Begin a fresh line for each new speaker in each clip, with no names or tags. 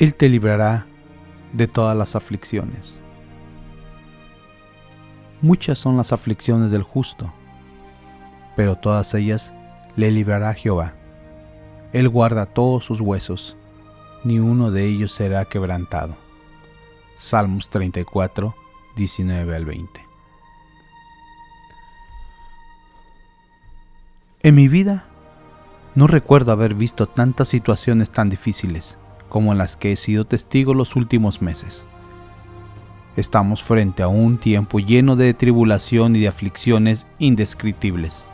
Él te librará de todas las aflicciones. Muchas son las aflicciones del justo, pero todas ellas le librará Jehová. Él guarda todos sus huesos, ni uno de ellos será quebrantado. Salmos 34, 19 al 20. En mi vida no recuerdo haber visto tantas situaciones tan difíciles como las que he sido testigo los últimos meses. Estamos frente a un tiempo lleno de tribulación y de aflicciones indescriptibles.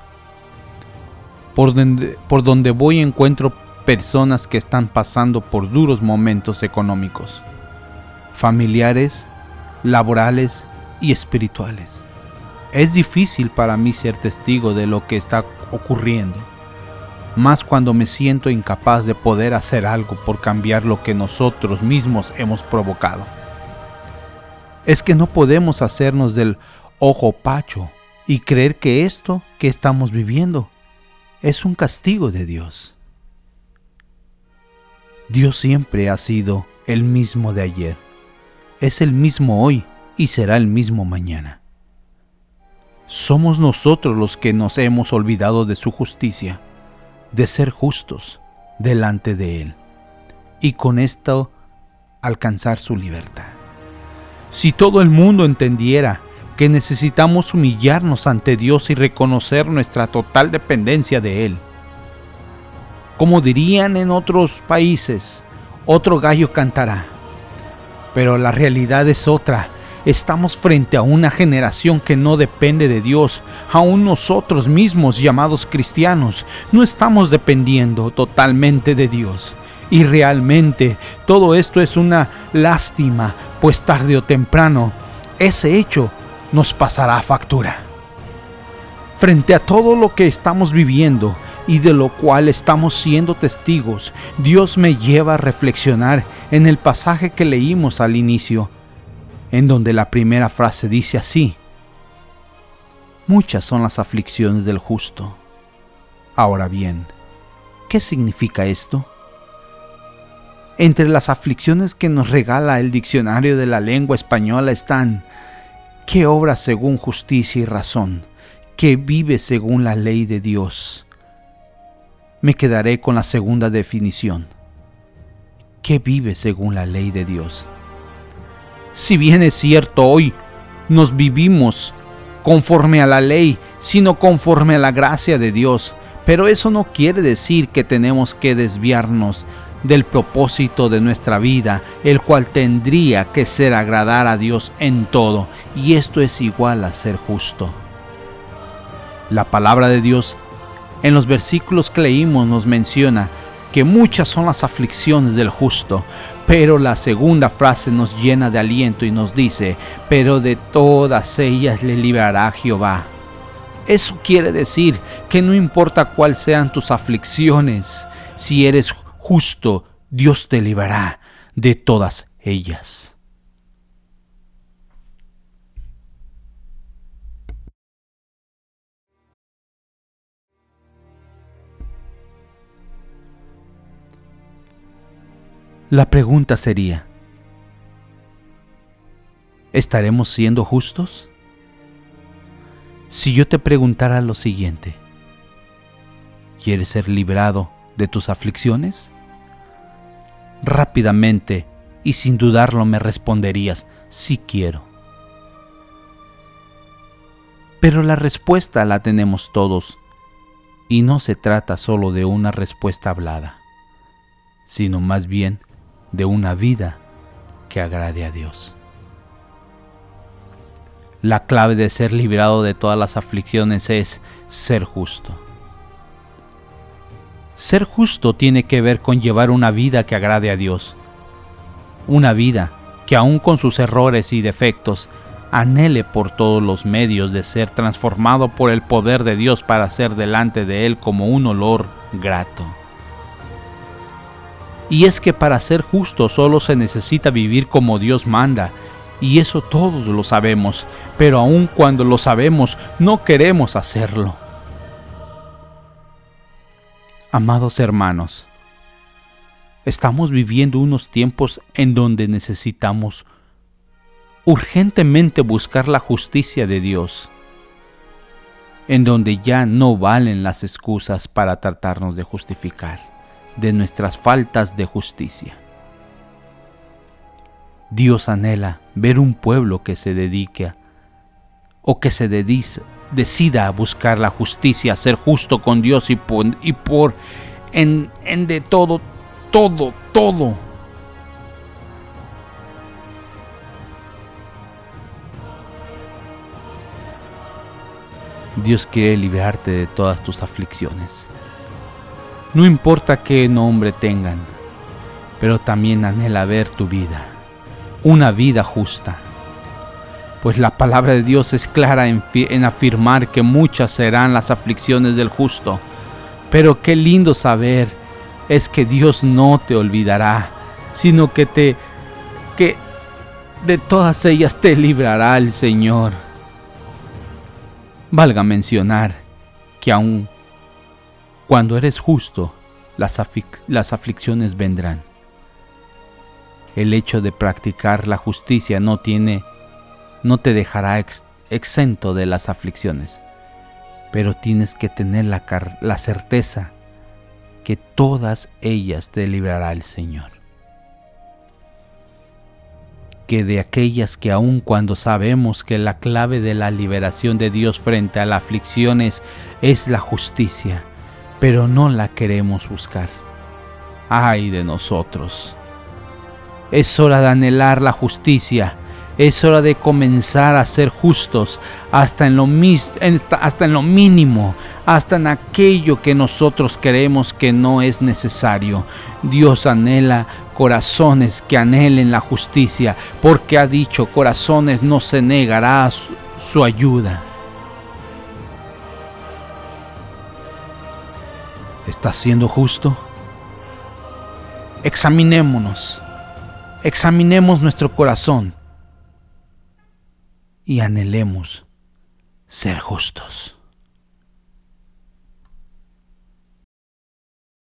Por donde, por donde voy encuentro personas que están pasando por duros momentos económicos, familiares, laborales y espirituales. Es difícil para mí ser testigo de lo que está ocurriendo más cuando me siento incapaz de poder hacer algo por cambiar lo que nosotros mismos hemos provocado. Es que no podemos hacernos del ojo pacho y creer que esto que estamos viviendo es un castigo de Dios. Dios siempre ha sido el mismo de ayer, es el mismo hoy y será el mismo mañana. Somos nosotros los que nos hemos olvidado de su justicia de ser justos delante de Él y con esto alcanzar su libertad. Si todo el mundo entendiera que necesitamos humillarnos ante Dios y reconocer nuestra total dependencia de Él, como dirían en otros países, otro gallo cantará. Pero la realidad es otra Estamos frente a una generación que no depende de Dios. Aún nosotros mismos llamados cristianos no estamos dependiendo totalmente de Dios. Y realmente todo esto es una lástima, pues tarde o temprano ese hecho nos pasará factura. Frente a todo lo que estamos viviendo y de lo cual estamos siendo testigos, Dios me lleva a reflexionar en el pasaje que leímos al inicio en donde la primera frase dice así, Muchas son las aflicciones del justo. Ahora bien, ¿qué significa esto? Entre las aflicciones que nos regala el diccionario de la lengua española están, que obra según justicia y razón, que vive según la ley de Dios. Me quedaré con la segunda definición, que vive según la ley de Dios. Si bien es cierto, hoy nos vivimos conforme a la ley, sino conforme a la gracia de Dios. Pero eso no quiere decir que tenemos que desviarnos del propósito de nuestra vida, el cual tendría que ser agradar a Dios en todo, y esto es igual a ser justo. La palabra de Dios en los versículos que leímos nos menciona que muchas son las aflicciones del justo, pero la segunda frase nos llena de aliento y nos dice, pero de todas ellas le librará Jehová. Eso quiere decir que no importa cuáles sean tus aflicciones, si eres justo, Dios te librará de todas ellas. La pregunta sería, ¿estaremos siendo justos? Si yo te preguntara lo siguiente, ¿quieres ser librado de tus aflicciones? Rápidamente y sin dudarlo me responderías, sí quiero. Pero la respuesta la tenemos todos y no se trata solo de una respuesta hablada, sino más bien de una vida que agrade a Dios. La clave de ser liberado de todas las aflicciones es ser justo. Ser justo tiene que ver con llevar una vida que agrade a Dios. Una vida que aun con sus errores y defectos anhele por todos los medios de ser transformado por el poder de Dios para ser delante de Él como un olor grato. Y es que para ser justo solo se necesita vivir como Dios manda. Y eso todos lo sabemos, pero aun cuando lo sabemos, no queremos hacerlo. Amados hermanos, Estamos viviendo unos tiempos en donde necesitamos urgentemente buscar la justicia de Dios, en donde ya no valen las excusas para tratarnos de justificar de nuestras faltas de justicia. Dios anhela ver un pueblo que se dedique o que se decida a buscar la justicia, a ser justo con Dios y por, y por en, en de todo todo, todo. Dios quiere librarte de todas tus aflicciones. No importa qué nombre tengan, pero también anhela ver tu vida, una vida justa. Pues la palabra de Dios es clara en, afirmar que muchas serán las aflicciones del justo. Pero qué lindo saber es que Dios no te olvidará, sino que te que de todas ellas te librará el Señor. Valga mencionar que aun cuando eres justo, las, aflicciones vendrán. El hecho de practicar la justicia no tiene no te dejará exento de las aflicciones, pero tienes que tener la, la certeza que todas ellas te librará el Señor. Que de aquellas que aun cuando sabemos que la clave de la liberación de Dios frente a las aflicciones es la justicia, pero no la queremos buscar. Ay de nosotros. Es hora de anhelar la justicia es hora de comenzar a ser justos hasta en lo, hasta en lo mínimo, hasta en aquello que nosotros creemos que no es necesario. Dios anhela corazones que anhelen la justicia, porque ha dicho, corazones no se negará su ayuda. ¿Estás siendo justo? Examinémonos. Examinemos nuestro corazón y anhelemos ser justos.